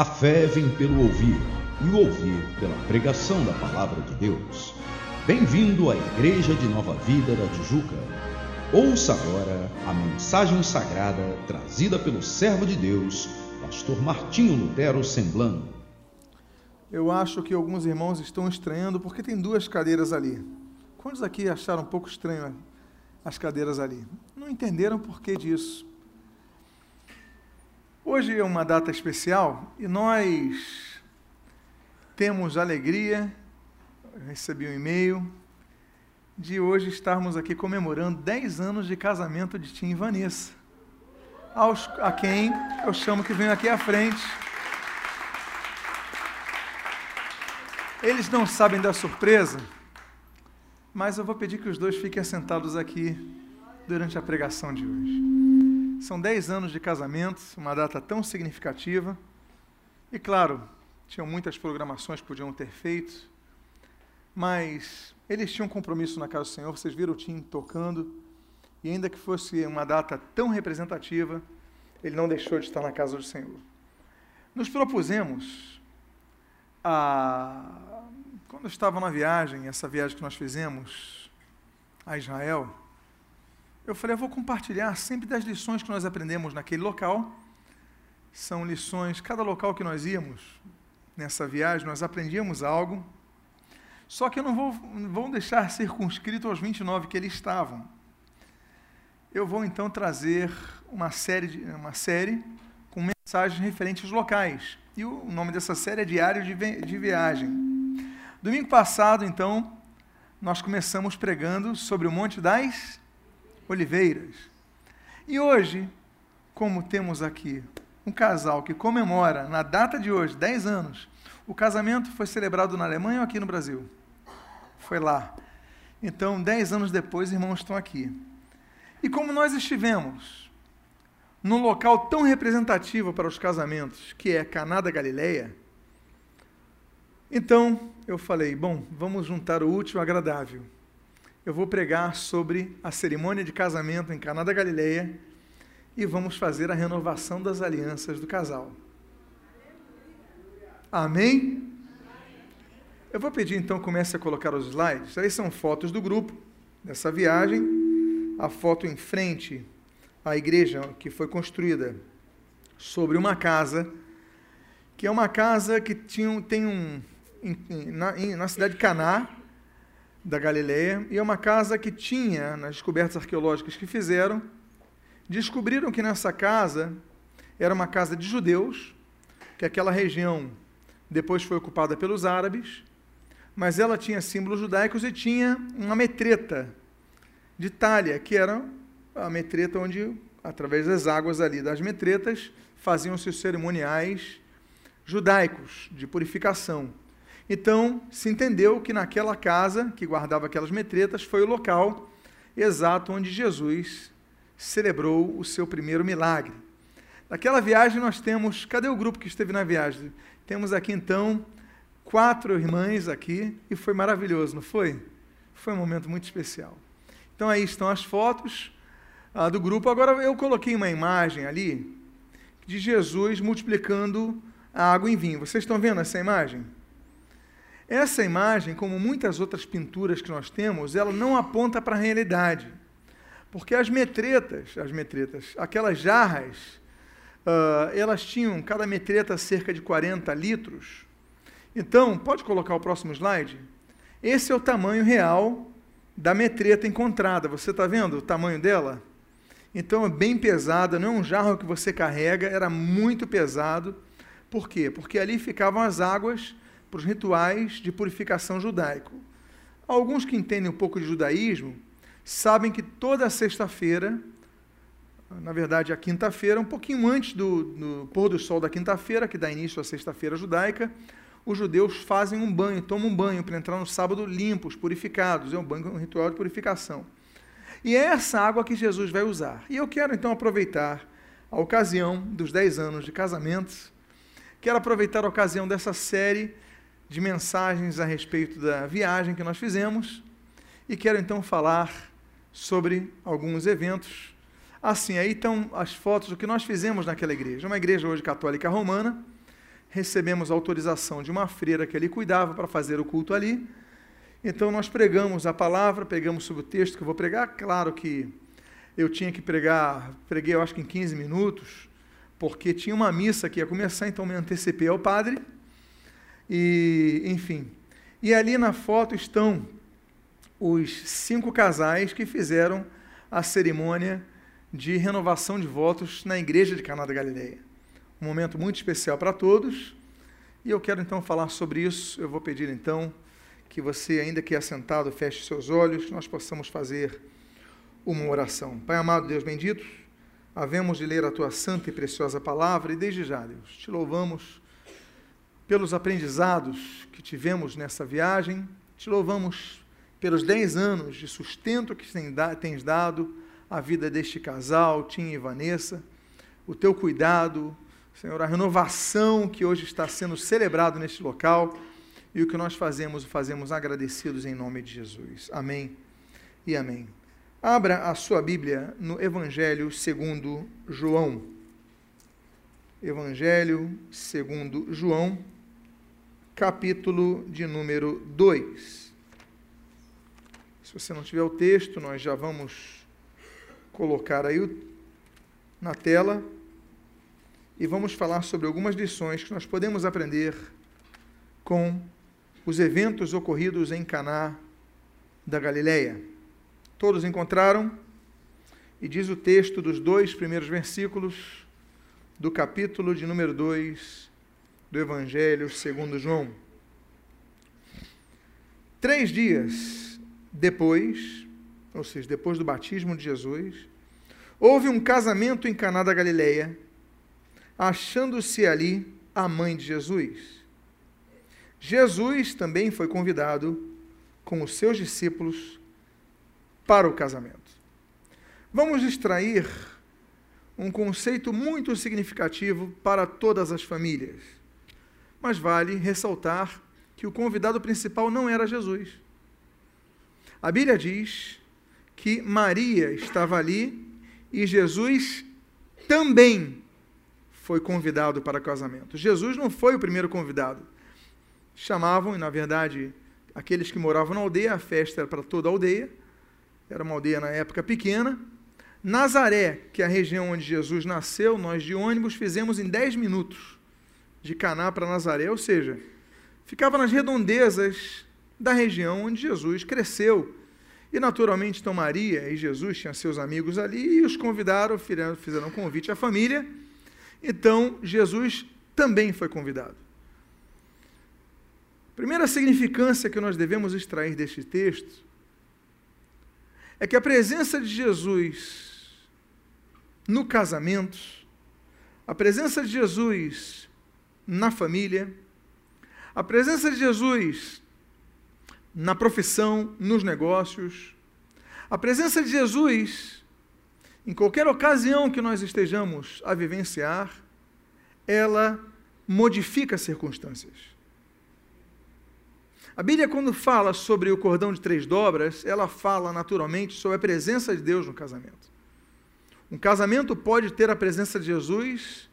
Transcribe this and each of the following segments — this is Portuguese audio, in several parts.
A fé vem pelo ouvir, e o ouvir pela pregação da palavra de Deus. Bem-vindo à Igreja de Nova Vida da Tijuca. Ouça agora a mensagem sagrada trazida pelo servo de Deus, pastor Martinho Lutero Semblano. Eu acho que alguns irmãos estão estranhando porque tem duas cadeiras ali. Quantos aqui acharam um pouco estranho as cadeiras ali? Não entenderam por que disso. Hoje é uma data especial e nós temos alegria, recebi um e-mail, de hoje estarmos aqui comemorando 10 anos de casamento de Tim e Vanessa, aos, a quem eu chamo que venham aqui à frente. Eles não sabem da surpresa, mas eu vou pedir que os dois fiquem assentados aqui durante a pregação de hoje. São 10 anos de casamento, uma data tão significativa. E claro, tinham muitas programações que podiam ter feito, mas eles tinham um compromisso na casa do Senhor. Vocês viram o Tim tocando, e ainda que fosse uma data tão representativa, ele não deixou de estar na casa do Senhor. Nos propusemos, a, quando eu estava na viagem, essa viagem que nós fizemos a Israel, eu falei, eu vou compartilhar sempre das lições que nós aprendemos naquele local. São lições, cada local que nós íamos nessa viagem, nós aprendíamos algo. Só que eu não vou, vou deixar circunscrito aos 29 que eles estavam. Eu vou então trazer uma série, de, uma série com mensagens referentes aos locais. E o nome dessa série é Diário de, de Viagem. Domingo passado, então, nós começamos pregando sobre o Monte das Oliveiras. E hoje, como temos aqui um casal que comemora, na data de hoje, 10 anos, o casamento foi celebrado na Alemanha ou aqui no Brasil? Foi lá. Então, 10 anos depois, irmãos estão aqui. E como nós estivemos num local tão representativo para os casamentos, que é Caná da Galileia, então eu falei, bom, vamos juntar o útil ao agradável eu vou pregar sobre a cerimônia de casamento em Caná da Galileia e vamos fazer a renovação das alianças do casal. Amém? Eu vou pedir então comece a colocar os slides. Aí são fotos do grupo dessa viagem. A foto em frente à igreja que foi construída sobre uma casa, que é uma casa que tinha, tem um na, na cidade de Caná, da Galileia, e é uma casa que tinha, nas descobertas arqueológicas que fizeram, descobriram que nessa casa era uma casa de judeus, que aquela região depois foi ocupada pelos árabes, mas ela tinha símbolos judaicos e tinha uma metreta de talha, que era a metreta onde, através das águas ali das metretas, faziam-se os cerimoniais judaicos de purificação. Então, se entendeu que naquela casa que guardava aquelas metretas foi o local exato onde Jesus celebrou o seu primeiro milagre. Naquela viagem nós temos, cadê o grupo que esteve na viagem? Temos aqui então quatro irmãs aqui e foi maravilhoso, não foi? Foi um momento muito especial. Então aí estão as fotos ah, do grupo. Agora eu coloquei uma imagem ali de Jesus multiplicando a água em vinho. Vocês estão vendo essa imagem? Essa imagem, como muitas outras pinturas que nós temos, ela não aponta para a realidade. Porque as metretas, as metretas, aquelas jarras, uh, elas tinham cada metreta cerca de 40 litros. Então, pode colocar o próximo slide? Esse é o tamanho real da metreta encontrada. Você está vendo o tamanho dela? Então é bem pesada, não é um jarro que você carrega, era muito pesado. Por quê? Porque ali ficavam as águas para os rituais de purificação judaico. Alguns que entendem um pouco de judaísmo sabem que toda sexta-feira, na verdade a quinta-feira, um pouquinho antes do, do pôr do sol da quinta-feira, que dá início à sexta-feira judaica, os judeus fazem um banho, tomam um banho para entrar no sábado limpos, purificados. É um banho, um ritual de purificação. E é essa água que Jesus vai usar. E eu quero então aproveitar a ocasião dos 10 anos de casamento, quero aproveitar a ocasião dessa série de mensagens a respeito da viagem que nós fizemos e quero então falar sobre alguns eventos. Assim, aí estão as fotos do que nós fizemos naquela igreja. Uma igreja hoje católica romana, recebemos autorização de uma freira que ali cuidava para fazer o culto ali. Então nós pregamos a palavra, pegamos sobre o texto que eu vou pregar. Claro que eu tinha que pregar, preguei eu acho que em 15 minutos, porque tinha uma missa que ia começar, então me antecipei ao padre. E, enfim. E ali na foto estão os cinco casais que fizeram a cerimônia de renovação de votos na igreja de Caná da Galileia. Um momento muito especial para todos. E eu quero então falar sobre isso. Eu vou pedir então que você, ainda que assentado, feche seus olhos, nós possamos fazer uma oração. Pai amado, Deus bendito, havemos de ler a tua santa e preciosa palavra e desde já, Deus, te louvamos pelos aprendizados que tivemos nessa viagem, te louvamos pelos dez anos de sustento que tens dado à vida deste casal, Tim e Vanessa, o teu cuidado, Senhor, a renovação que hoje está sendo celebrado neste local e o que nós fazemos, fazemos agradecidos em nome de Jesus. Amém e amém. Abra a sua Bíblia no Evangelho segundo João. Evangelho segundo João, capítulo de número 2. Se você não tiver o texto, nós já vamos colocar aí na tela e vamos falar sobre algumas lições que nós podemos aprender com os eventos ocorridos em Caná da Galileia. Todos encontraram? E diz o texto dos dois primeiros versículos do capítulo de número 2 do Evangelho segundo João. Três dias depois, ou seja, depois do batismo de Jesus, houve um casamento em Caná da Galileia, achando-se ali a mãe de Jesus. Jesus também foi convidado com os seus discípulos para o casamento. Vamos extrair um conceito muito significativo para todas as famílias. Mas vale ressaltar que o convidado principal não era Jesus. A Bíblia diz que Maria estava ali e Jesus também foi convidado para casamento. Jesus não foi o primeiro convidado. Chamavam, e na verdade, aqueles que moravam na aldeia, a festa era para toda a aldeia, era uma aldeia na época pequena. Nazaré, que é a região onde Jesus nasceu, nós de ônibus fizemos em 10 minutos, de Caná para Nazaré, ou seja, ficava nas redondezas da região onde Jesus cresceu. E naturalmente, então Maria e Jesus tinham seus amigos ali e os convidaram, fizeram um convite à família. Então, Jesus também foi convidado. Primeira significância que nós devemos extrair deste texto é que a presença de Jesus no casamento, a presença de Jesus na família, a presença de Jesus na profissão, nos negócios, a presença de Jesus em qualquer ocasião que nós estejamos a vivenciar, ela modifica as circunstâncias. A Bíblia, quando fala sobre o cordão de três dobras, ela fala naturalmente sobre a presença de Deus no casamento. Um casamento pode ter a presença de Jesus,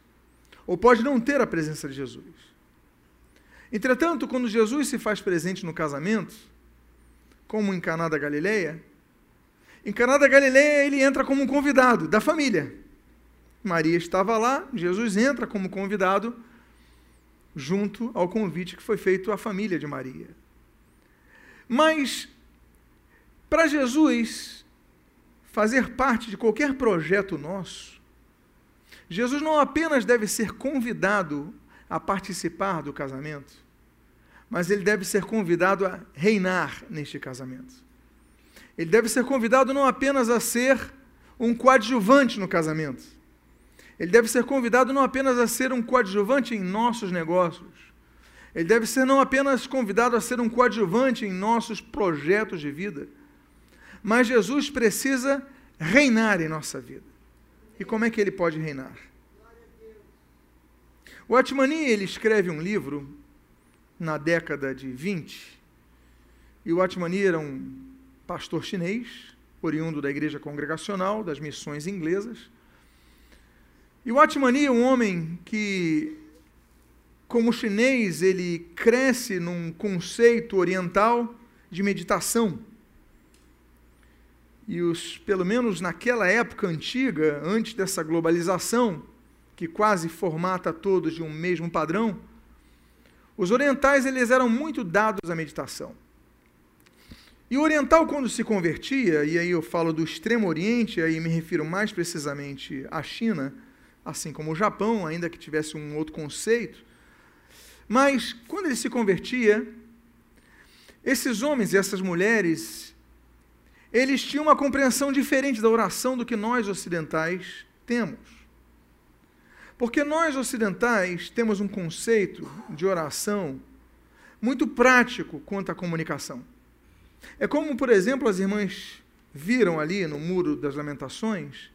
ou pode não ter a presença de Jesus. Entretanto, quando Jesus se faz presente no casamento, como em Caná da Galileia, em Caná da Galileia ele entra como um convidado da família. Maria estava lá, Jesus entra como convidado junto ao convite que foi feito à família de Maria. Mas, para Jesus fazer parte de qualquer projeto nosso, Jesus não apenas deve ser convidado a participar do casamento, mas ele deve ser convidado a reinar neste casamento. Ele deve ser convidado não apenas a ser um coadjuvante no casamento, ele deve ser convidado não apenas a ser um coadjuvante em nossos negócios, ele deve ser não apenas convidado a ser um coadjuvante em nossos projetos de vida, mas Jesus precisa reinar em nossa vida. E como é que ele pode reinar? O Atmani, ele escreve um livro na década de 20, e o Atmani era um pastor chinês, oriundo da igreja congregacional, das missões inglesas. E o Atmani é um homem que como chinês ele cresce num conceito oriental de meditação. E os, pelo menos naquela época antiga, antes dessa globalização, que quase formata todos de um mesmo padrão, os orientais eles eram muito dados à meditação. E o oriental, quando se convertia, e aí eu falo do Extremo Oriente, aí me refiro mais precisamente à China, assim como o Japão, ainda que tivesse um outro conceito, mas quando ele se convertia, esses homens e essas mulheres, eles tinham uma compreensão diferente da oração do que nós ocidentais temos. Porque nós ocidentais temos um conceito de oração muito prático quanto à comunicação. É como, por exemplo, as irmãs viram ali no Muro das Lamentações,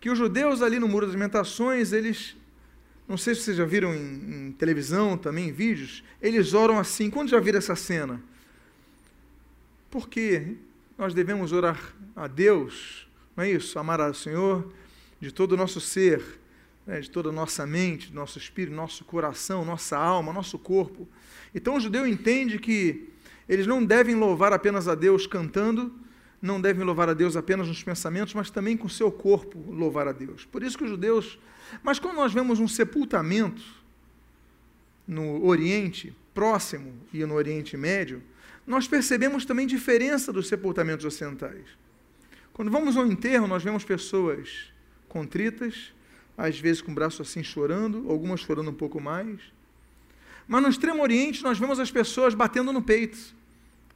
que os judeus ali no Muro das Lamentações, eles, não sei se vocês já viram em, em televisão também, em vídeos, eles oram assim. Quando já viram essa cena? Porque nós devemos orar a Deus, não é isso? Amar ao Senhor de todo o nosso ser, né, de toda a nossa mente, nosso espírito, nosso coração, nossa alma, nosso corpo. Então o judeu entende que eles não devem louvar apenas a Deus cantando, não devem louvar a Deus apenas nos pensamentos, mas também com o seu corpo louvar a Deus. Por isso que os judeus. Mas quando nós vemos um sepultamento no Oriente Próximo e no Oriente Médio, nós percebemos também diferença dos sepultamentos ocidentais. Quando vamos ao enterro, nós vemos pessoas contritas, às vezes com o braço assim chorando, algumas chorando um pouco mais. Mas no Extremo Oriente, nós vemos as pessoas batendo no peito.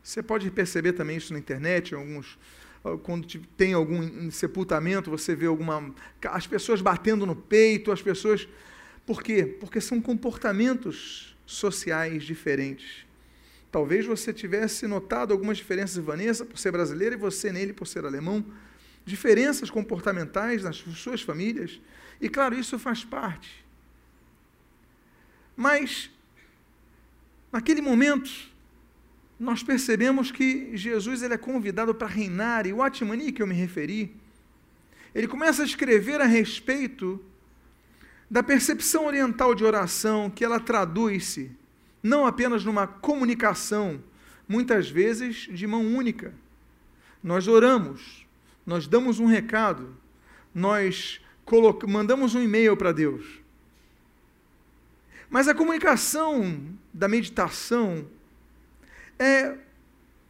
Você pode perceber também isso na internet, alguns quando tem algum sepultamento, você vê alguma as pessoas batendo no peito, as pessoas Por quê? Porque são comportamentos sociais diferentes. Talvez você tivesse notado algumas diferenças, Vanessa, por ser brasileira, e você nele por ser alemão, diferenças comportamentais nas suas famílias, e claro, isso faz parte. Mas, naquele momento, nós percebemos que Jesus ele é convidado para reinar, e o Atmani que eu me referi, ele começa a escrever a respeito da percepção oriental de oração, que ela traduz-se não apenas numa comunicação, muitas vezes de mão única. Nós oramos, nós damos um recado, nós mandamos um e-mail para Deus. Mas a comunicação da meditação, é,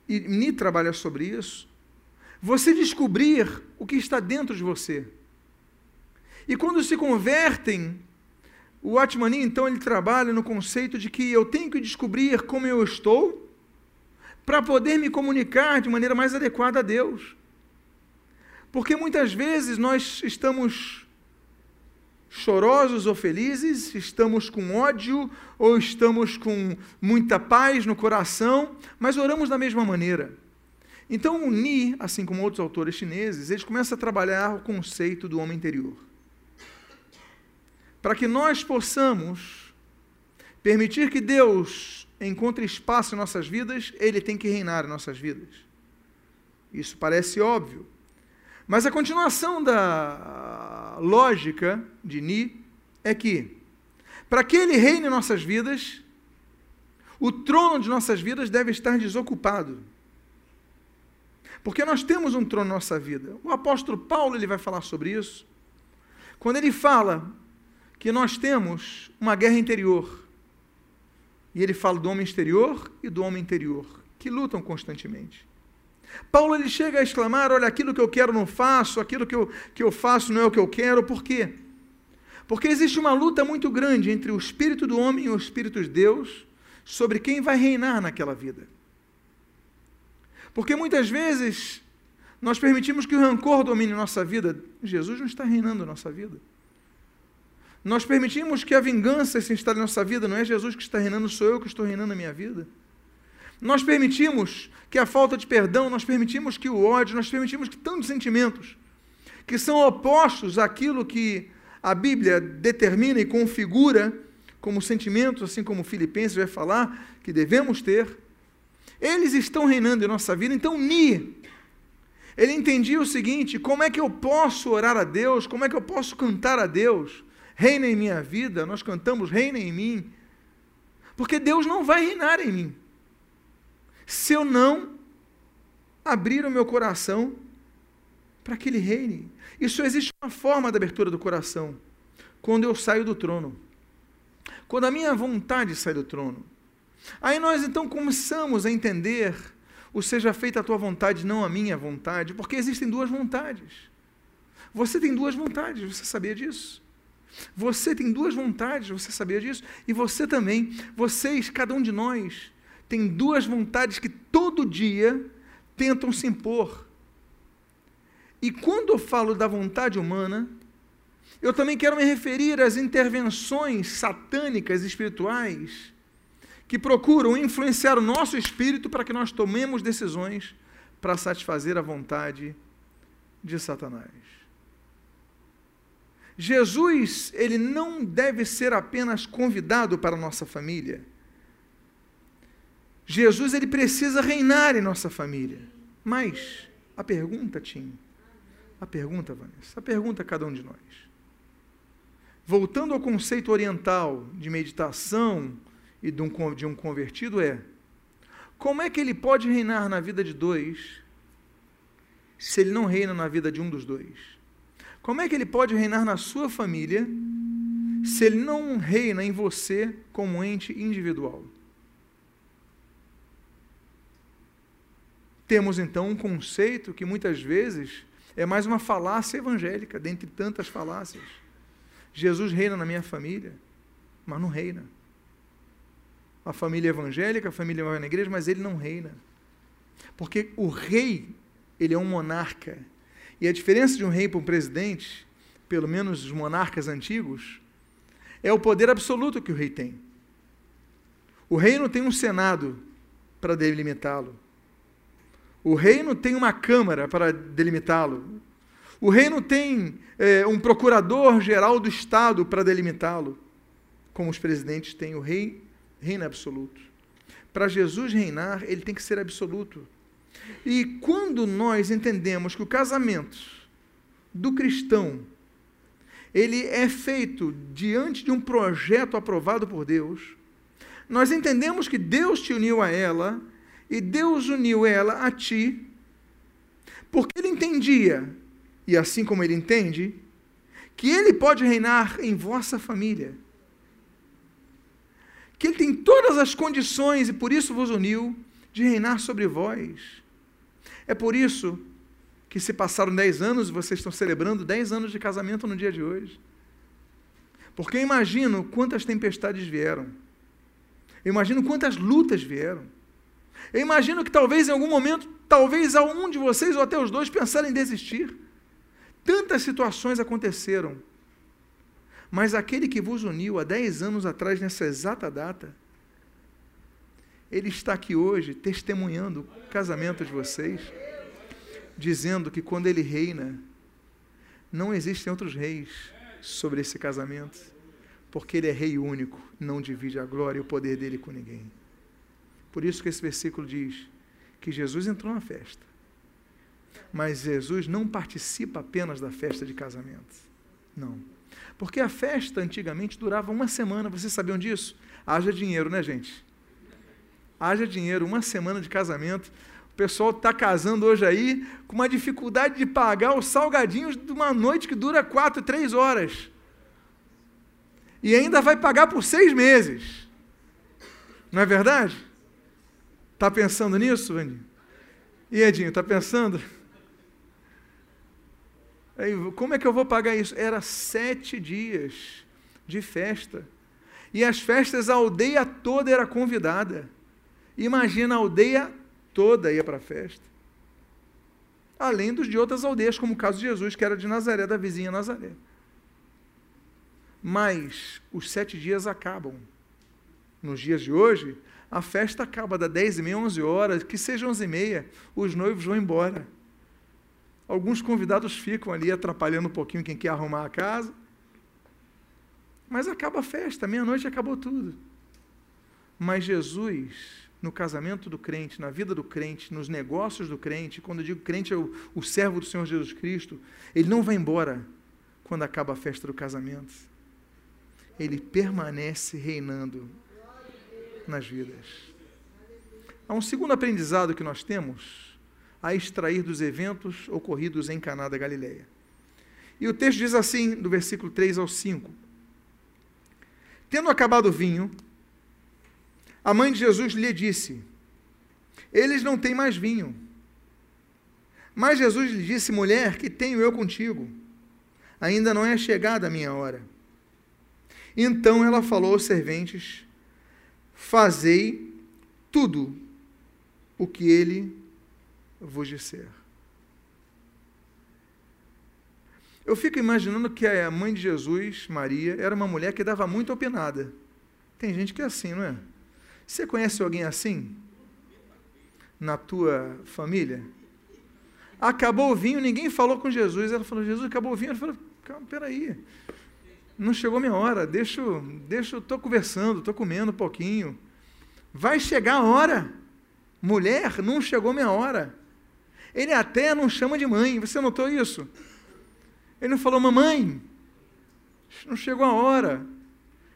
e Ni trabalha sobre isso, você descobrir o que está dentro de você. E quando se convertem, o Atmani, então, ele trabalha no conceito de que eu tenho que descobrir como eu estou para poder me comunicar de maneira mais adequada a Deus. Porque muitas vezes nós estamos chorosos ou felizes, estamos com ódio ou estamos com muita paz no coração, mas oramos da mesma maneira. Então, o Ni, assim como outros autores chineses, eles começam a trabalhar o conceito do homem interior. Para que nós possamos permitir que Deus encontre espaço em nossas vidas, Ele tem que reinar em nossas vidas. Isso parece óbvio. Mas a continuação da lógica de Ni é que, para que ele reine em nossas vidas, o trono de nossas vidas deve estar desocupado. Porque nós temos um trono na nossa vida. O apóstolo Paulo ele vai falar sobre isso. Quando ele fala que nós temos uma guerra interior. E ele fala do homem exterior e do homem interior, que lutam constantemente. Paulo ele chega a exclamar: Olha, aquilo que eu quero não faço, aquilo que eu, que eu faço não é o que eu quero. Por quê? Porque existe uma luta muito grande entre o espírito do homem e o espírito de Deus sobre quem vai reinar naquela vida. Porque muitas vezes nós permitimos que o rancor domine nossa vida. Jesus não está reinando nossa vida. Nós permitimos que a vingança se instale em nossa vida. Não é Jesus que está reinando, sou eu que estou reinando a minha vida. Nós permitimos que a falta de perdão, nós permitimos que o ódio, nós permitimos que tantos sentimentos que são opostos àquilo que a Bíblia determina e configura como sentimentos, assim como Filipenses vai falar que devemos ter, eles estão reinando em nossa vida. Então, Ni, ele entendia o seguinte: como é que eu posso orar a Deus, como é que eu posso cantar a Deus? Reina em minha vida, nós cantamos reina em mim, porque Deus não vai reinar em mim. Se eu não abrir o meu coração para que Ele reine. Só existe uma forma da abertura do coração: quando eu saio do trono. Quando a minha vontade sai do trono. Aí nós então começamos a entender o seja feita a tua vontade, não a minha vontade, porque existem duas vontades. Você tem duas vontades, você sabia disso? Você tem duas vontades, você sabia disso? E você também, vocês, cada um de nós, tem duas vontades que todo dia tentam se impor. E quando eu falo da vontade humana, eu também quero me referir às intervenções satânicas espirituais que procuram influenciar o nosso espírito para que nós tomemos decisões para satisfazer a vontade de Satanás. Jesus, ele não deve ser apenas convidado para a nossa família. Jesus, ele precisa reinar em nossa família. Mas, a pergunta, Tim, a pergunta, Vanessa, a pergunta a cada um de nós. Voltando ao conceito oriental de meditação e de um, de um convertido, é: como é que ele pode reinar na vida de dois se ele não reina na vida de um dos dois? Como é que ele pode reinar na sua família se ele não reina em você como ente individual? Temos então um conceito que muitas vezes é mais uma falácia evangélica, dentre tantas falácias. Jesus reina na minha família, mas não reina. A família evangélica, a família vai na igreja, mas ele não reina. Porque o rei, ele é um monarca, e a diferença de um rei para um presidente, pelo menos os monarcas antigos, é o poder absoluto que o rei tem. O rei não tem um senado para delimitá-lo. O rei não tem uma câmara para delimitá-lo. O rei não tem é, um procurador-geral do Estado para delimitá-lo, como os presidentes têm. O rei reina absoluto. Para Jesus reinar, ele tem que ser absoluto. E quando nós entendemos que o casamento do cristão ele é feito diante de um projeto aprovado por Deus, nós entendemos que Deus te uniu a ela e Deus uniu ela a ti, porque ele entendia, e assim como ele entende, que ele pode reinar em vossa família. Que ele tem todas as condições e por isso vos uniu de reinar sobre vós. É por isso que se passaram 10 anos e vocês estão celebrando 10 anos de casamento no dia de hoje. Porque eu imagino quantas tempestades vieram. Eu imagino quantas lutas vieram. Eu imagino que talvez em algum momento, talvez algum de vocês ou até os dois pensarem em desistir. Tantas situações aconteceram. Mas aquele que vos uniu há 10 anos atrás, nessa exata data, ele está aqui hoje testemunhando o casamento de vocês, dizendo que quando ele reina, não existem outros reis sobre esse casamento, porque ele é rei único, não divide a glória e o poder dele com ninguém. Por isso que esse versículo diz que Jesus entrou na festa, mas Jesus não participa apenas da festa de casamento. Não. Porque a festa antigamente durava uma semana, vocês sabiam disso? Haja dinheiro, né, gente? Haja dinheiro, uma semana de casamento. O pessoal está casando hoje aí com uma dificuldade de pagar os salgadinhos de uma noite que dura quatro, três horas. E ainda vai pagar por seis meses. Não é verdade? Está pensando nisso, Vandinho? E Edinho, está pensando? Aí, como é que eu vou pagar isso? Era sete dias de festa. E as festas, a aldeia toda era convidada. Imagina a aldeia toda ia para a festa. Além dos de outras aldeias, como o caso de Jesus, que era de Nazaré, da vizinha Nazaré. Mas os sete dias acabam. Nos dias de hoje, a festa acaba das 10 e meia, 11 horas, que seja 11 e meia, os noivos vão embora. Alguns convidados ficam ali atrapalhando um pouquinho quem quer arrumar a casa. Mas acaba a festa, meia-noite acabou tudo. Mas Jesus no casamento do crente, na vida do crente, nos negócios do crente, quando eu digo crente é o, o servo do Senhor Jesus Cristo, ele não vai embora quando acaba a festa do casamento. ele permanece reinando nas vidas. Há um segundo aprendizado que nós temos a extrair dos eventos ocorridos em Caná da Galileia. E o texto diz assim, do versículo 3 ao 5. Tendo acabado o vinho, a mãe de Jesus lhe disse: Eles não têm mais vinho. Mas Jesus lhe disse: Mulher, que tenho eu contigo? Ainda não é chegada a minha hora. Então ela falou aos serventes: Fazei tudo o que ele vos disser. Eu fico imaginando que a mãe de Jesus, Maria, era uma mulher que dava muito opinada. Tem gente que é assim, não é? Você conhece alguém assim? Na tua família? Acabou o vinho, ninguém falou com Jesus. Ela falou, Jesus, acabou o vinho. Ele falou, calma, peraí. Não chegou minha hora, deixa, deixa estou conversando, estou comendo um pouquinho. Vai chegar a hora. Mulher, não chegou minha hora. Ele até não chama de mãe. Você notou isso? Ele não falou, mamãe, não chegou a hora.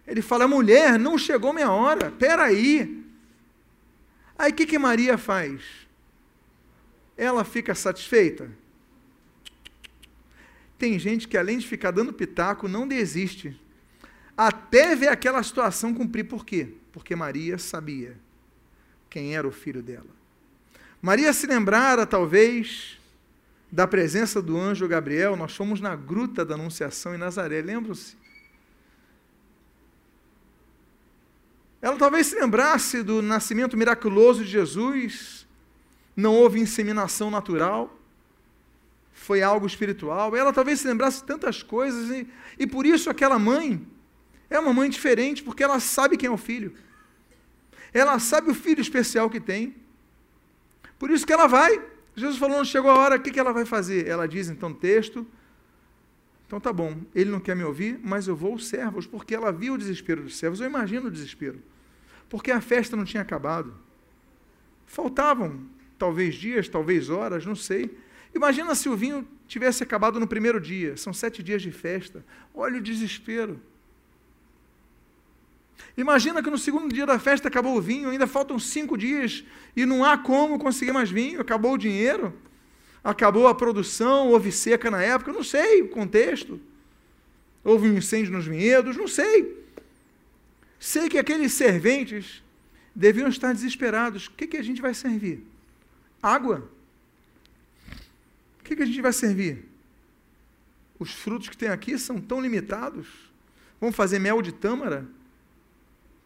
Ele fala, mulher, não chegou minha hora. Espera aí. Aí o que, que Maria faz? Ela fica satisfeita? Tem gente que, além de ficar dando pitaco, não desiste. Até ver aquela situação cumprir. Por quê? Porque Maria sabia quem era o filho dela. Maria se lembrara, talvez, da presença do anjo Gabriel. Nós fomos na gruta da Anunciação em Nazaré, lembram-se? Ela talvez se lembrasse do nascimento miraculoso de Jesus. Não houve inseminação natural. Foi algo espiritual. Ela talvez se lembrasse de tantas coisas. E, e por isso aquela mãe é uma mãe diferente, porque ela sabe quem é o filho. Ela sabe o filho especial que tem. Por isso que ela vai. Jesus falou, não chegou a hora, o que, ela vai fazer? Ela diz, então, texto. Então tá bom, ele não quer me ouvir, mas eu vou aos servos, porque ela viu o desespero dos servos. Eu imagino o desespero. Porque a festa não tinha acabado. Faltavam, talvez dias, talvez horas, não sei. Imagina se o vinho tivesse acabado no primeiro dia. São sete dias de festa. Olha o desespero. Imagina que no segundo dia da festa acabou o vinho, ainda faltam cinco dias e não há como conseguir mais vinho, acabou o dinheiro, acabou a produção, houve seca na época, não sei o contexto. Houve um incêndio nos vinhedos, não sei. Sei que aqueles serventes deviam estar desesperados. O que, que a gente vai servir? Água. O que, que a gente vai servir? Os frutos que tem aqui são tão limitados. Vamos fazer mel de tâmara?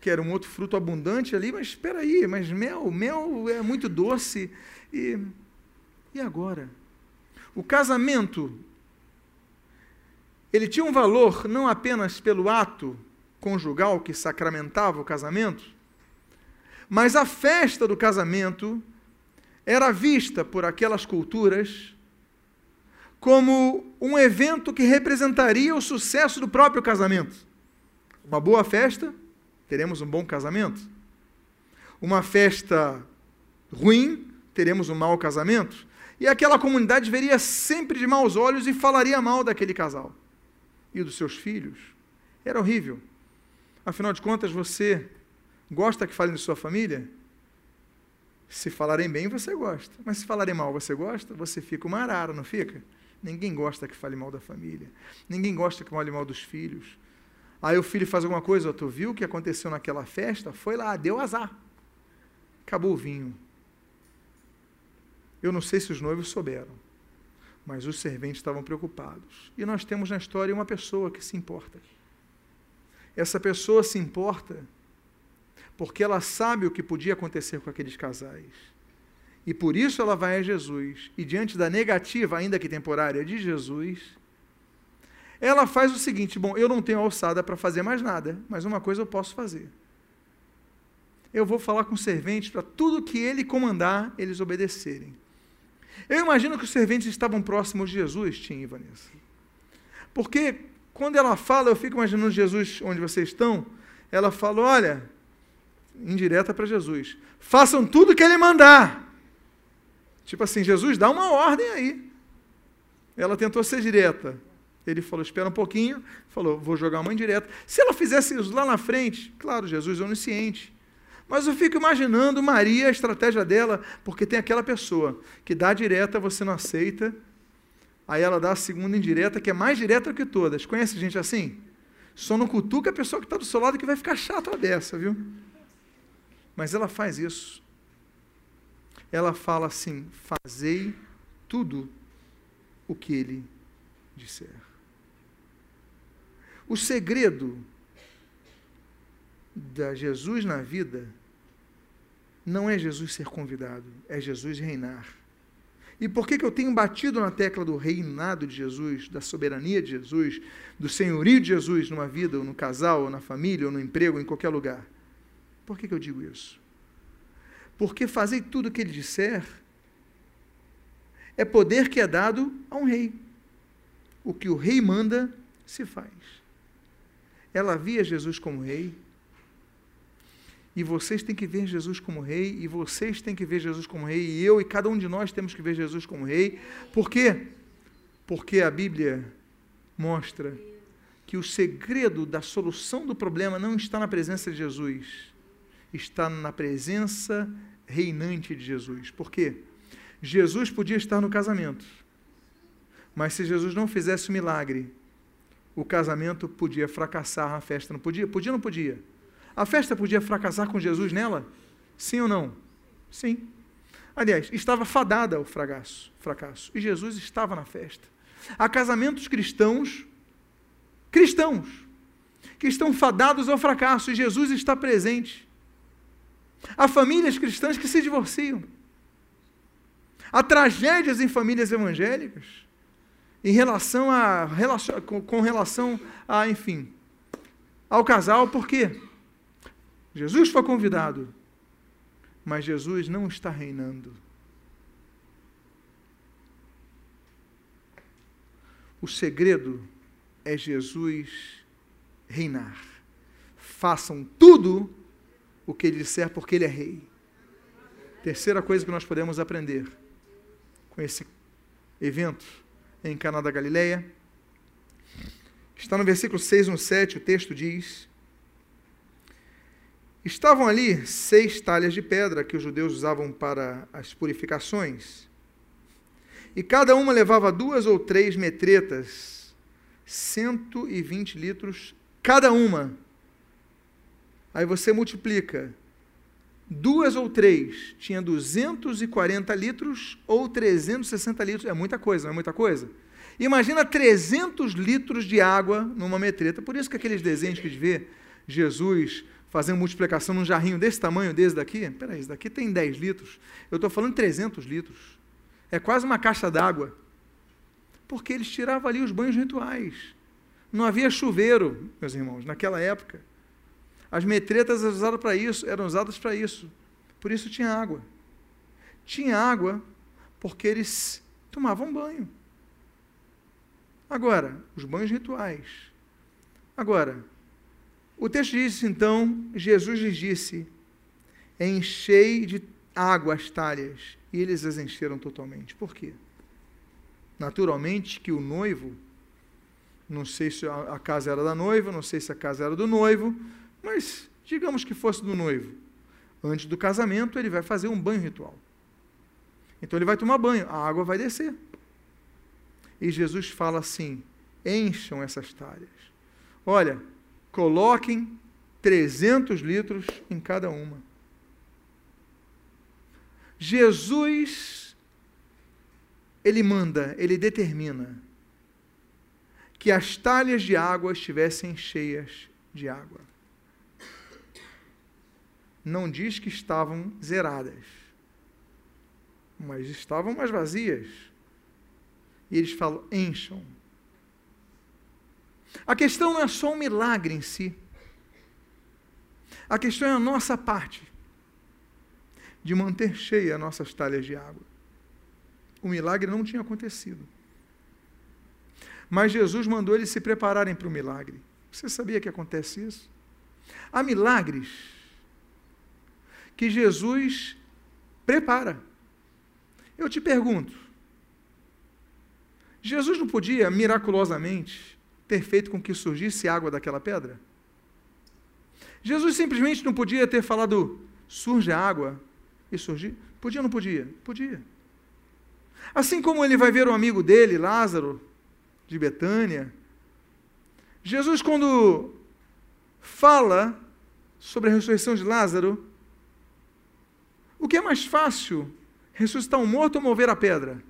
que era um outro fruto abundante ali, mas espera aí, mas mel, mel é muito doce. E, e agora? O casamento, ele tinha um valor não apenas pelo ato conjugal que sacramentava o casamento, mas a festa do casamento era vista por aquelas culturas como um evento que representaria o sucesso do próprio casamento. Uma boa festa teremos um bom casamento. Uma festa ruim, teremos um mau casamento. E aquela comunidade veria sempre de maus olhos e falaria mal daquele casal e dos seus filhos. Era horrível. Afinal de contas, você gosta que falem de sua família? Se falarem bem, você gosta. Mas se falarem mal, você gosta? Você fica uma arara, não fica? Ninguém gosta que fale mal da família. Ninguém gosta que fale mal dos filhos. Aí o filho faz alguma coisa, tu viu o que aconteceu naquela festa? Foi lá, deu azar. Acabou o vinho. Eu não sei se os noivos souberam, mas os serventes estavam preocupados. E nós temos na história uma pessoa que se importa. Essa pessoa se importa porque ela sabe o que podia acontecer com aqueles casais. E por isso ela vai a Jesus. E diante da negativa, ainda que temporária, de Jesus, ela faz o seguinte: bom, eu não tenho alçada para fazer mais nada, mas uma coisa eu posso fazer. Eu vou falar com os serventes para tudo que ele comandar, eles obedecerem. Eu imagino que os serventes estavam próximos de Jesus, Tim e Vanessa. Porque quando ela fala, eu fico imaginando Jesus onde vocês estão, ela fala: olha, indireta para Jesus, façam tudo que ele mandar. Tipo assim, Jesus, dá uma ordem aí. Ela tentou ser direta. Ele falou: espera um pouquinho. Falou: vou jogar uma indireta. Se ela fizesse isso lá na frente, claro, Jesus é onisciente. Mas eu fico imaginando Maria, a estratégia dela, porque tem aquela pessoa que dá a direta, você não aceita. Aí ela dá a segunda indireta, que é mais direta que todas. Conhece gente assim? Só não cutuca a pessoa que está do seu lado que vai ficar chato a dessa, viu? Mas ela faz isso. Ela fala assim: fazei tudo o que ele disser. O segredo da Jesus na vida não é Jesus ser convidado, é Jesus reinar. E por que, que eu tenho batido na tecla do reinado de Jesus, da soberania de Jesus, do senhorio de Jesus numa vida, ou no casal, ou na família, ou no emprego, ou em qualquer lugar? Por que, que eu digo isso? Porque fazer tudo o que ele disser é poder que é dado a um rei. O que o rei manda, se faz. Ela via Jesus como rei, e vocês têm que ver Jesus como rei, e vocês têm que ver Jesus como rei, e eu e cada um de nós temos que ver Jesus como rei. Por quê? Porque a Bíblia mostra que o segredo da solução do problema não está na presença de Jesus, está na presença reinante de Jesus. Por quê? Jesus podia estar no casamento, mas se Jesus não fizesse o milagre, o casamento podia fracassar, a festa não podia? Podia ou não podia? A festa podia fracassar com Jesus nela? Sim ou não? Sim. Aliás, estava fadada ao fracasso, fracasso. E Jesus estava na festa. Há casamentos cristãos, cristãos, que estão fadados ao fracasso e Jesus está presente. Há famílias cristãs que se divorciam. Há tragédias em famílias evangélicas em relação a com relação a, enfim, ao casal, por quê? Jesus foi convidado, mas Jesus não está reinando. O segredo é Jesus reinar. Façam tudo o que ele disser, porque ele é rei. Terceira coisa que nós podemos aprender com esse evento em Caná da Galileia está no versículo 6, 1, 7, o texto diz: Estavam ali seis talhas de pedra que os judeus usavam para as purificações. E cada uma levava duas ou três metretas, 120 litros cada uma. Aí você multiplica. Duas ou três tinha 240 litros ou 360 litros. É muita coisa, não é muita coisa? Imagina 300 litros de água numa metreta. Por isso que aqueles desenhos que a gente vê, Jesus fazendo multiplicação num jarrinho desse tamanho, desse daqui, peraí, esse daqui tem 10 litros, eu estou falando 300 litros. É quase uma caixa d'água. Porque eles tiravam ali os banhos rituais. Não havia chuveiro, meus irmãos, naquela época. As metretas eram usadas para isso, eram usadas para isso. Por isso tinha água. Tinha água porque eles tomavam banho. Agora, os banhos rituais. Agora, o texto diz então: Jesus lhes disse: Enchei de água as talhas. E eles as encheram totalmente. Por quê? Naturalmente que o noivo, não sei se a casa era da noiva, não sei se a casa era do noivo, mas digamos que fosse do noivo. Antes do casamento, ele vai fazer um banho ritual. Então ele vai tomar banho, a água vai descer. E Jesus fala assim: encham essas talhas. Olha, Coloquem 300 litros em cada uma. Jesus, ele manda, ele determina que as talhas de água estivessem cheias de água. Não diz que estavam zeradas, mas estavam mais vazias. E eles falam: encham. A questão não é só um milagre em si. A questão é a nossa parte de manter cheia nossas talhas de água. O milagre não tinha acontecido. Mas Jesus mandou eles se prepararem para o milagre. Você sabia que acontece isso? Há milagres que Jesus prepara. Eu te pergunto: Jesus não podia miraculosamente ter feito com que surgisse água daquela pedra? Jesus simplesmente não podia ter falado, surge água e surgir? Podia ou não podia? Podia. Assim como ele vai ver o amigo dele, Lázaro, de Betânia, Jesus, quando fala sobre a ressurreição de Lázaro, o que é mais fácil, ressuscitar um morto ou mover a pedra?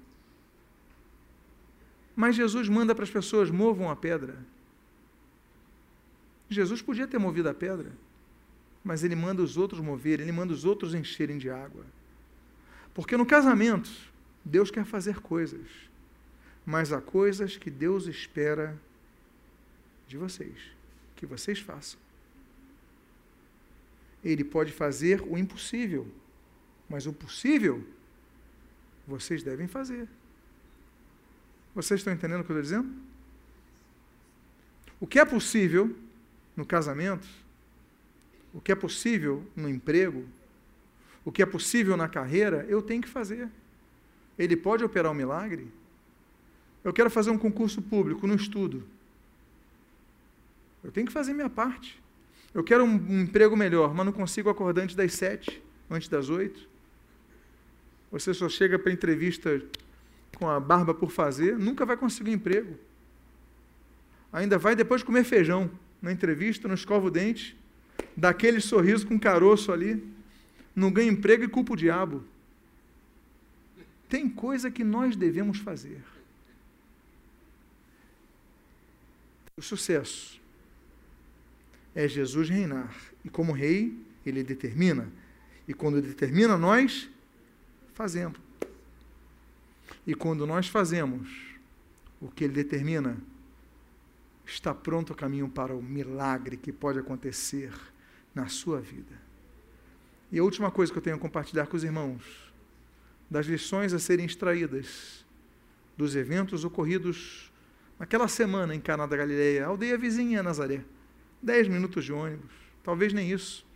Mas Jesus manda para as pessoas: movam a pedra. Jesus podia ter movido a pedra, mas ele manda os outros moverem, ele manda os outros encherem de água. Porque no casamento, Deus quer fazer coisas, mas há coisas que Deus espera de vocês, que vocês façam. Ele pode fazer o impossível, mas o possível vocês devem fazer. Vocês estão entendendo o que eu estou dizendo? O que é possível no casamento, o que é possível no emprego, o que é possível na carreira, eu tenho que fazer. Ele pode operar um milagre? Eu quero fazer um concurso público no estudo. Eu tenho que fazer minha parte. Eu quero um, um emprego melhor, mas não consigo acordar antes das sete, antes das oito. Você só chega para entrevista com a barba por fazer, nunca vai conseguir emprego. Ainda vai depois de comer feijão na entrevista, não escova o dente, dá aquele sorriso com caroço ali, não ganha emprego e culpa o diabo. Tem coisa que nós devemos fazer. O sucesso é Jesus reinar. E como rei, ele determina. E quando determina, nós fazemos. E quando nós fazemos o que ele determina, está pronto o caminho para o milagre que pode acontecer na sua vida. E a última coisa que eu tenho a compartilhar com os irmãos, das lições a serem extraídas dos eventos ocorridos naquela semana em Caná da Galileia, aldeia vizinha Nazaré. Dez minutos de ônibus, talvez nem isso.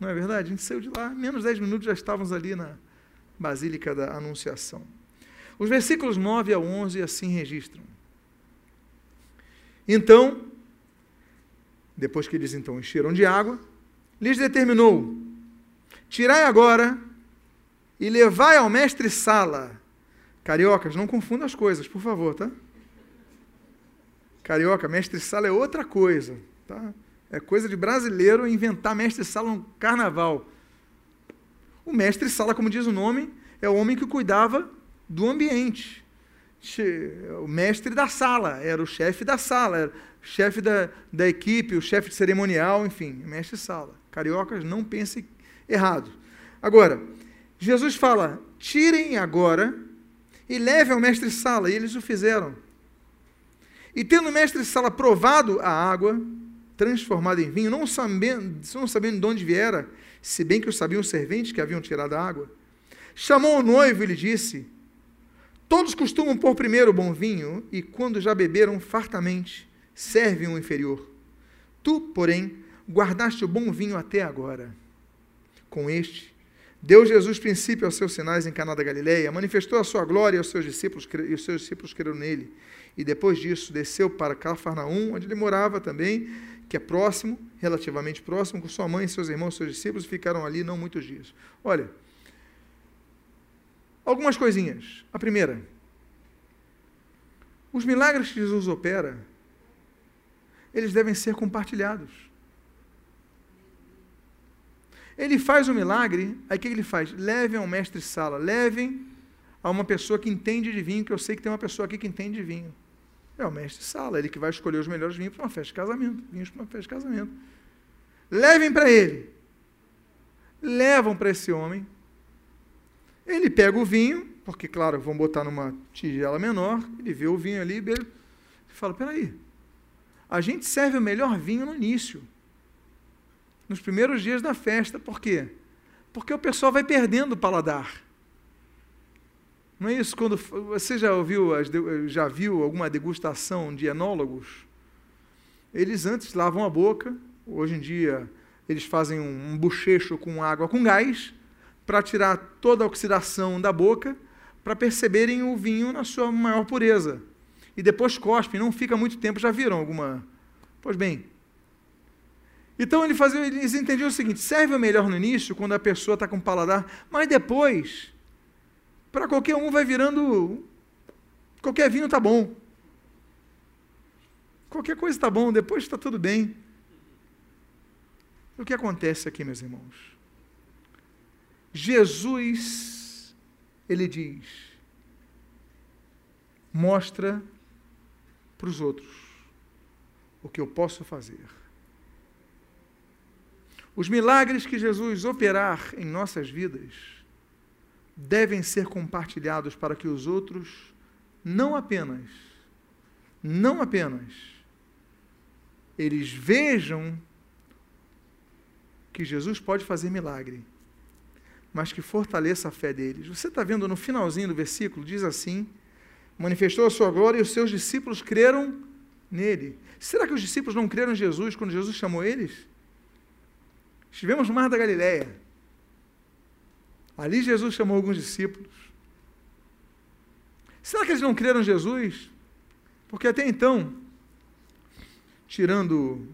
Não é verdade? A gente saiu de lá, menos dez minutos já estávamos ali na Basílica da Anunciação. Os versículos 9 a 11 assim registram. Então, depois que eles então encheram de água, lhes determinou: Tirai agora e levai ao mestre Sala. Cariocas, não confunda as coisas, por favor, tá? Carioca, mestre Sala é outra coisa. Tá? É coisa de brasileiro inventar mestre-sala no carnaval. O mestre-sala, como diz o nome, é o homem que cuidava do ambiente. O mestre da sala, era o chefe da sala, era o chefe da, da equipe, o chefe de cerimonial, enfim, mestre-sala. Cariocas, não pensem errado. Agora, Jesus fala: tirem agora e levem ao mestre-sala, e eles o fizeram. E tendo o mestre-sala provado a água, transformado em vinho, não sabendo, não sabendo de onde viera, se bem que o sabiam os serventes que haviam tirado a água. Chamou o noivo e lhe disse: Todos costumam pôr primeiro o bom vinho, e quando já beberam fartamente, servem o inferior. Tu, porém, guardaste o bom vinho até agora. Com este, deu Jesus princípio aos seus sinais em Caná da Galileia, manifestou a sua glória aos seus discípulos, e os seus discípulos creram nele. E depois disso, desceu para Cafarnaum, onde ele morava também, que é próximo, relativamente próximo, com sua mãe, seus irmãos, seus discípulos, ficaram ali não muitos dias. Olha, algumas coisinhas. A primeira, os milagres que Jesus opera, eles devem ser compartilhados. Ele faz o um milagre, aí o que ele faz? Levem ao mestre sala, levem a uma pessoa que entende de vinho, que eu sei que tem uma pessoa aqui que entende de vinho. É o mestre sala, ele que vai escolher os melhores vinhos para uma festa de casamento. Vinhos para uma festa de casamento. Levem para ele. Levam para esse homem. Ele pega o vinho, porque, claro, vão botar numa tigela menor. Ele vê o vinho ali e fala: peraí, a gente serve o melhor vinho no início, nos primeiros dias da festa. Por quê? Porque o pessoal vai perdendo o paladar. Não é isso? Quando você já ouviu, já viu alguma degustação de enólogos? Eles antes lavam a boca, hoje em dia eles fazem um bochecho com água com gás para tirar toda a oxidação da boca, para perceberem o vinho na sua maior pureza. e depois cospem, não fica muito tempo. Já viram alguma? Pois bem. Então ele fazia, eles entendiam o seguinte: serve melhor no início, quando a pessoa está com paladar, mas depois, para qualquer um vai virando. Qualquer vinho está bom. Qualquer coisa está bom, depois está tudo bem. O que acontece aqui, meus irmãos? Jesus, ele diz, mostra para os outros o que eu posso fazer. Os milagres que Jesus operar em nossas vidas devem ser compartilhados para que os outros não apenas, não apenas, eles vejam que Jesus pode fazer milagre, mas que fortaleça a fé deles. Você está vendo no finalzinho do versículo, diz assim: manifestou a sua glória e os seus discípulos creram nele. Será que os discípulos não creram em Jesus quando Jesus chamou eles? Estivemos no Mar da Galileia. Ali Jesus chamou alguns discípulos. Será que eles não creram em Jesus? Porque até então, tirando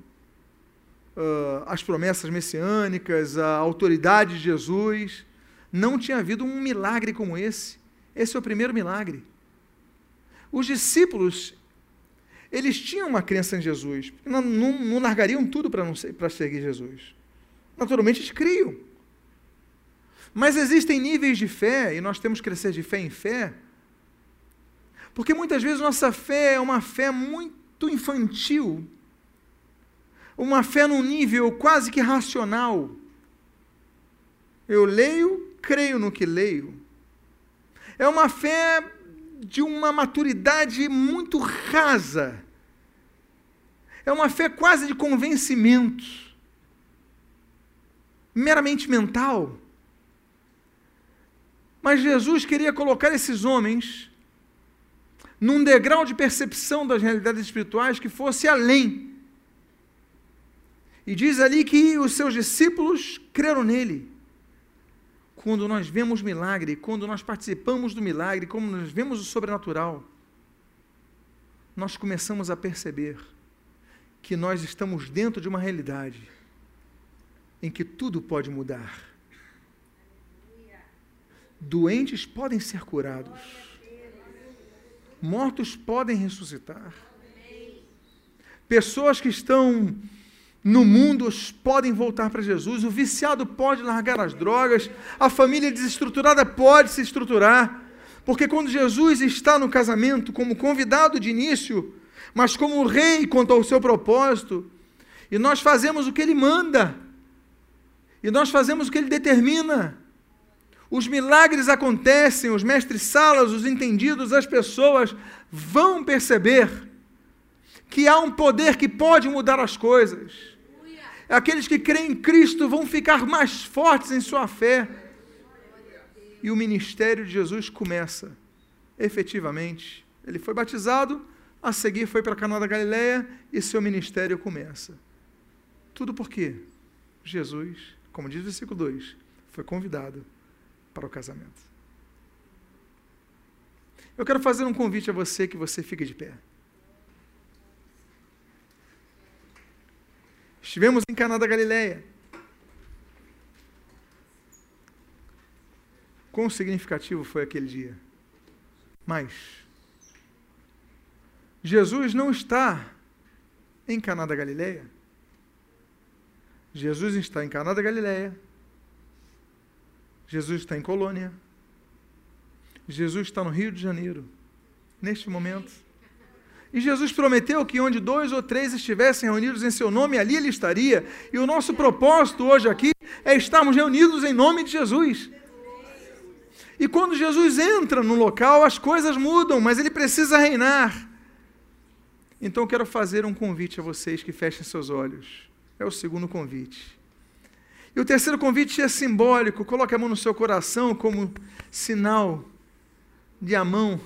uh, as promessas messiânicas, a autoridade de Jesus. Não tinha havido um milagre como esse. Esse é o primeiro milagre. Os discípulos, eles tinham uma crença em Jesus. Não, não, não largariam tudo para seguir Jesus. Naturalmente, eles criam. Mas existem níveis de fé, e nós temos que crescer de fé em fé, porque muitas vezes nossa fé é uma fé muito infantil, uma fé num nível quase que racional. Eu leio, creio no que leio. É uma fé de uma maturidade muito rasa. É uma fé quase de convencimento, meramente mental. Mas Jesus queria colocar esses homens num degrau de percepção das realidades espirituais que fosse além e diz ali que os seus discípulos creram nele. Quando nós vemos milagre, quando nós participamos do milagre, quando nós vemos o sobrenatural, nós começamos a perceber que nós estamos dentro de uma realidade em que tudo pode mudar. Doentes podem ser curados, mortos podem ressuscitar, pessoas que estão no mundo podem voltar para Jesus, o viciado pode largar as drogas, a família desestruturada pode se estruturar, porque quando Jesus está no casamento como convidado de início, mas como rei quanto ao seu propósito, e nós fazemos o que ele manda, e nós fazemos o que ele determina, os milagres acontecem, os mestres salas, os entendidos, as pessoas vão perceber que há um poder que pode mudar as coisas aqueles que creem em Cristo vão ficar mais fortes em sua fé. E o ministério de Jesus começa, efetivamente. Ele foi batizado, a seguir foi para Cana da Galileia e seu ministério começa. Tudo por quê? Jesus, como diz o versículo 2, foi convidado para o casamento. Eu quero fazer um convite a você que você fique de pé. Estivemos em Caná da Galileia. Quão significativo foi aquele dia? Mas Jesus não está em Caná da Galileia. Jesus está em Caná da Galileia. Jesus está em Colônia. Jesus está no Rio de Janeiro, neste momento. E Jesus prometeu que onde dois ou três estivessem reunidos em seu nome, ali ele estaria. E o nosso propósito hoje aqui é estarmos reunidos em nome de Jesus. E quando Jesus entra no local, as coisas mudam, mas ele precisa reinar. Então quero fazer um convite a vocês que fechem seus olhos. É o segundo convite. E o terceiro convite é simbólico. Coloque a mão no seu coração como sinal de a mão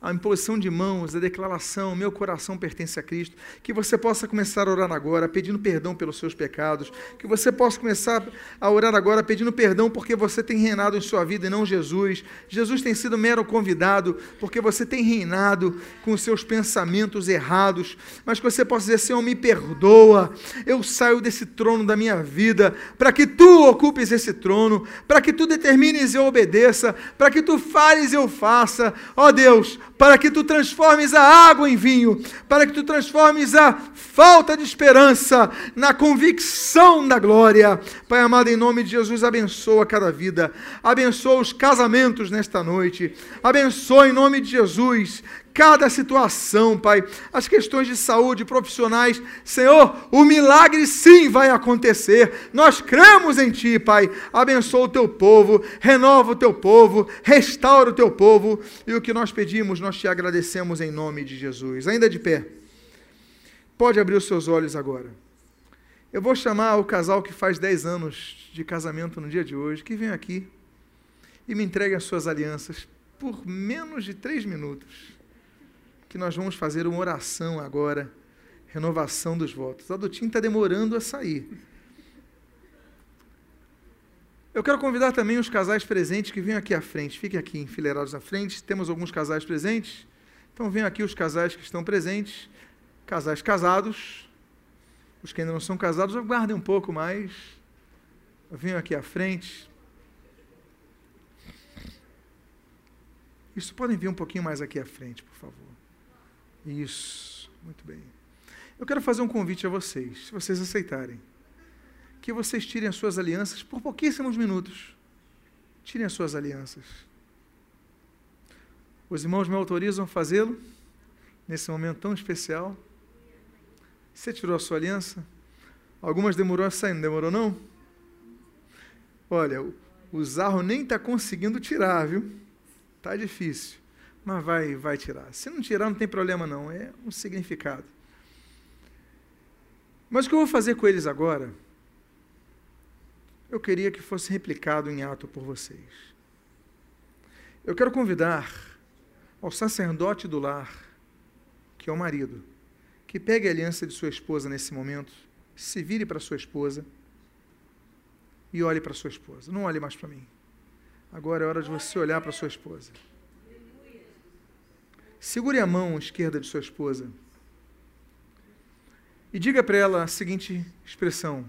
a imposição de mãos, a declaração, meu coração pertence a Cristo, que você possa começar a orar agora, pedindo perdão pelos seus pecados, que você possa começar a orar agora pedindo perdão porque você tem reinado em sua vida e não Jesus. Jesus tem sido mero convidado porque você tem reinado com os seus pensamentos errados, mas que você possa dizer: Senhor, me perdoa, eu saio desse trono da minha vida, para que tu ocupes esse trono, para que tu determines e eu obedeça, para que tu fales e eu faça, ó Deus, para que tu transformes a água em vinho, para que tu transformes a falta de esperança na convicção da glória. Pai amado, em nome de Jesus, abençoa cada vida, abençoa os casamentos nesta noite, abençoa em nome de Jesus cada situação, Pai, as questões de saúde profissionais, Senhor, o milagre sim vai acontecer. Nós cremos em Ti, Pai. Abençoa o Teu povo, renova o Teu povo, restaura o Teu povo. E o que nós pedimos, nós te agradecemos em nome de Jesus. Ainda de pé. Pode abrir os seus olhos agora. Eu vou chamar o casal que faz 10 anos de casamento no dia de hoje, que vem aqui e me entregue as suas alianças por menos de três minutos que nós vamos fazer uma oração agora, renovação dos votos. A Dutim está demorando a sair. Eu quero convidar também os casais presentes que venham aqui à frente. Fiquem aqui enfileirados à frente. Temos alguns casais presentes. Então venham aqui os casais que estão presentes. Casais casados. Os que ainda não são casados, aguardem um pouco mais. Venham aqui à frente. Isso podem vir um pouquinho mais aqui à frente, por favor. Isso, muito bem. Eu quero fazer um convite a vocês, se vocês aceitarem, que vocês tirem as suas alianças por pouquíssimos minutos. Tirem as suas alianças. Os irmãos me autorizam a fazê-lo nesse momento tão especial. Você tirou a sua aliança? Algumas demorou a sair, não demorou não? Olha, o Zarro nem está conseguindo tirar, viu? Tá difícil mas vai, vai tirar. Se não tirar, não tem problema não, é um significado. Mas o que eu vou fazer com eles agora, eu queria que fosse replicado em ato por vocês. Eu quero convidar ao sacerdote do lar, que é o marido, que pegue a aliança de sua esposa nesse momento, se vire para sua esposa e olhe para sua esposa. Não olhe mais para mim. Agora é hora de você olhar para sua esposa. Segure a mão esquerda de sua esposa e diga para ela a seguinte expressão: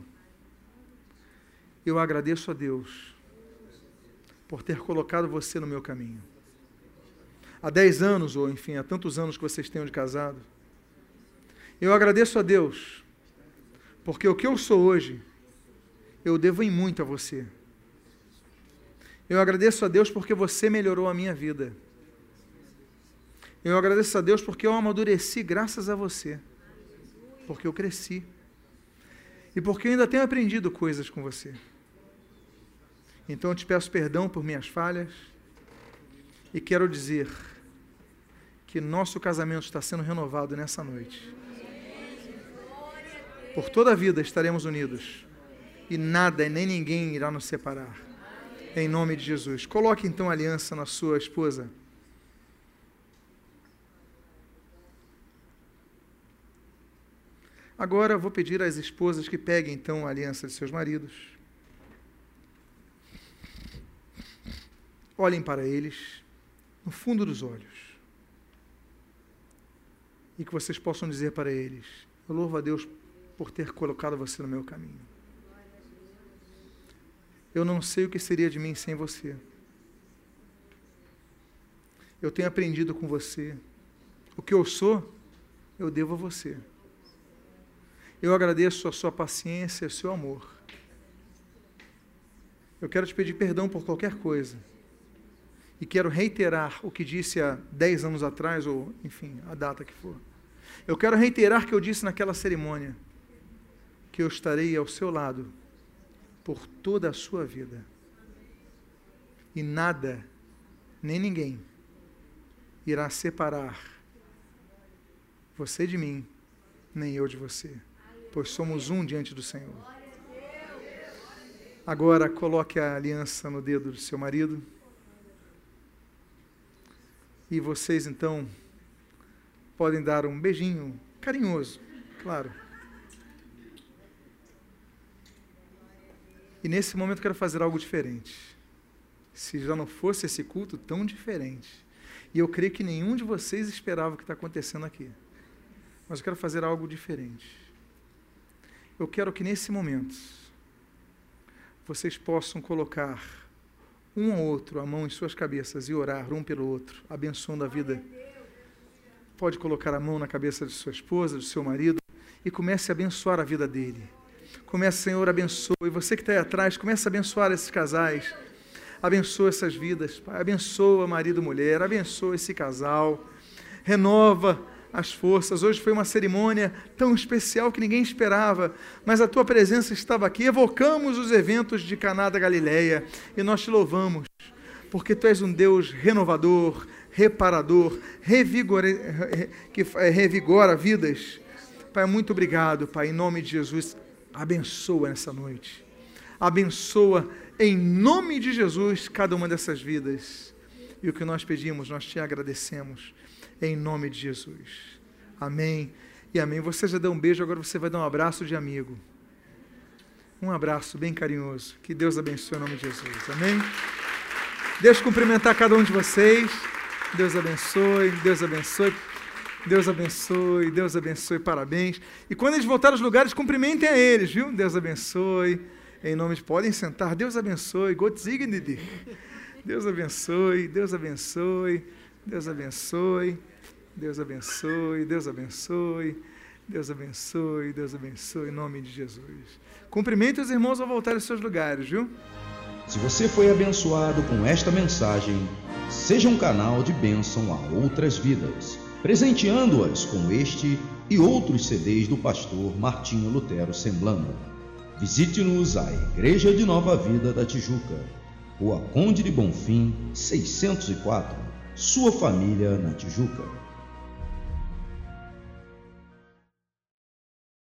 Eu agradeço a Deus por ter colocado você no meu caminho. Há dez anos, ou enfim, há tantos anos que vocês tenham de casado. Eu agradeço a Deus, porque o que eu sou hoje, eu devo em muito a você. Eu agradeço a Deus porque você melhorou a minha vida. Eu agradeço a Deus porque eu amadureci graças a você. Porque eu cresci. E porque eu ainda tenho aprendido coisas com você. Então eu te peço perdão por minhas falhas. E quero dizer que nosso casamento está sendo renovado nessa noite. Por toda a vida estaremos unidos. E nada e nem ninguém irá nos separar. Em nome de Jesus. Coloque então a aliança na sua esposa. Agora vou pedir às esposas que peguem então a aliança de seus maridos. Olhem para eles no fundo dos olhos. E que vocês possam dizer para eles: Eu louvo a Deus por ter colocado você no meu caminho. Eu não sei o que seria de mim sem você. Eu tenho aprendido com você. O que eu sou, eu devo a você. Eu agradeço a sua paciência o seu amor. Eu quero te pedir perdão por qualquer coisa. E quero reiterar o que disse há 10 anos atrás, ou enfim, a data que for. Eu quero reiterar o que eu disse naquela cerimônia: que eu estarei ao seu lado por toda a sua vida. E nada, nem ninguém, irá separar você de mim, nem eu de você pois somos um diante do Senhor. Agora coloque a aliança no dedo do seu marido. E vocês então podem dar um beijinho carinhoso, claro. E nesse momento quero fazer algo diferente. Se já não fosse esse culto tão diferente. E eu creio que nenhum de vocês esperava o que está acontecendo aqui. Mas eu quero fazer algo diferente. Eu quero que nesse momento vocês possam colocar um ao outro a mão em suas cabeças e orar um pelo outro, abençoando a vida. Pode colocar a mão na cabeça de sua esposa, do seu marido e comece a abençoar a vida dele. Comece, Senhor, abençoe. E você que está aí atrás, comece a abençoar esses casais. Abençoa essas vidas, Pai. Abençoa marido e mulher. Abençoa esse casal. Renova as forças. Hoje foi uma cerimônia tão especial que ninguém esperava, mas a tua presença estava aqui. Evocamos os eventos de Caná da Galileia e nós te louvamos, porque tu és um Deus renovador, reparador, que revigora vidas. Pai, muito obrigado, Pai, em nome de Jesus. Abençoa nessa noite. Abençoa em nome de Jesus cada uma dessas vidas. E o que nós pedimos, nós te agradecemos em nome de Jesus. Amém e amém. Você já deu um beijo, agora você vai dar um abraço de amigo. Um abraço bem carinhoso. Que Deus abençoe em nome de Jesus. Amém? Deus cumprimentar cada um de vocês. Deus abençoe, Deus abençoe. Deus abençoe, Deus abençoe, parabéns. E quando eles voltarem aos lugares, cumprimentem a eles, viu? Deus abençoe. Em nome de podem sentar. Deus abençoe. Gott. Deus abençoe, Deus abençoe. Deus abençoe. Deus abençoe, Deus abençoe, Deus abençoe, Deus abençoe, em nome de Jesus. Cumprimente os irmãos ao voltar aos seus lugares, viu? Se você foi abençoado com esta mensagem, seja um canal de bênção a outras vidas, presenteando-as com este e outros CDs do pastor Martinho Lutero Semblando. Visite-nos à Igreja de Nova Vida da Tijuca, Rua Conde de Bonfim, 604, sua família na Tijuca.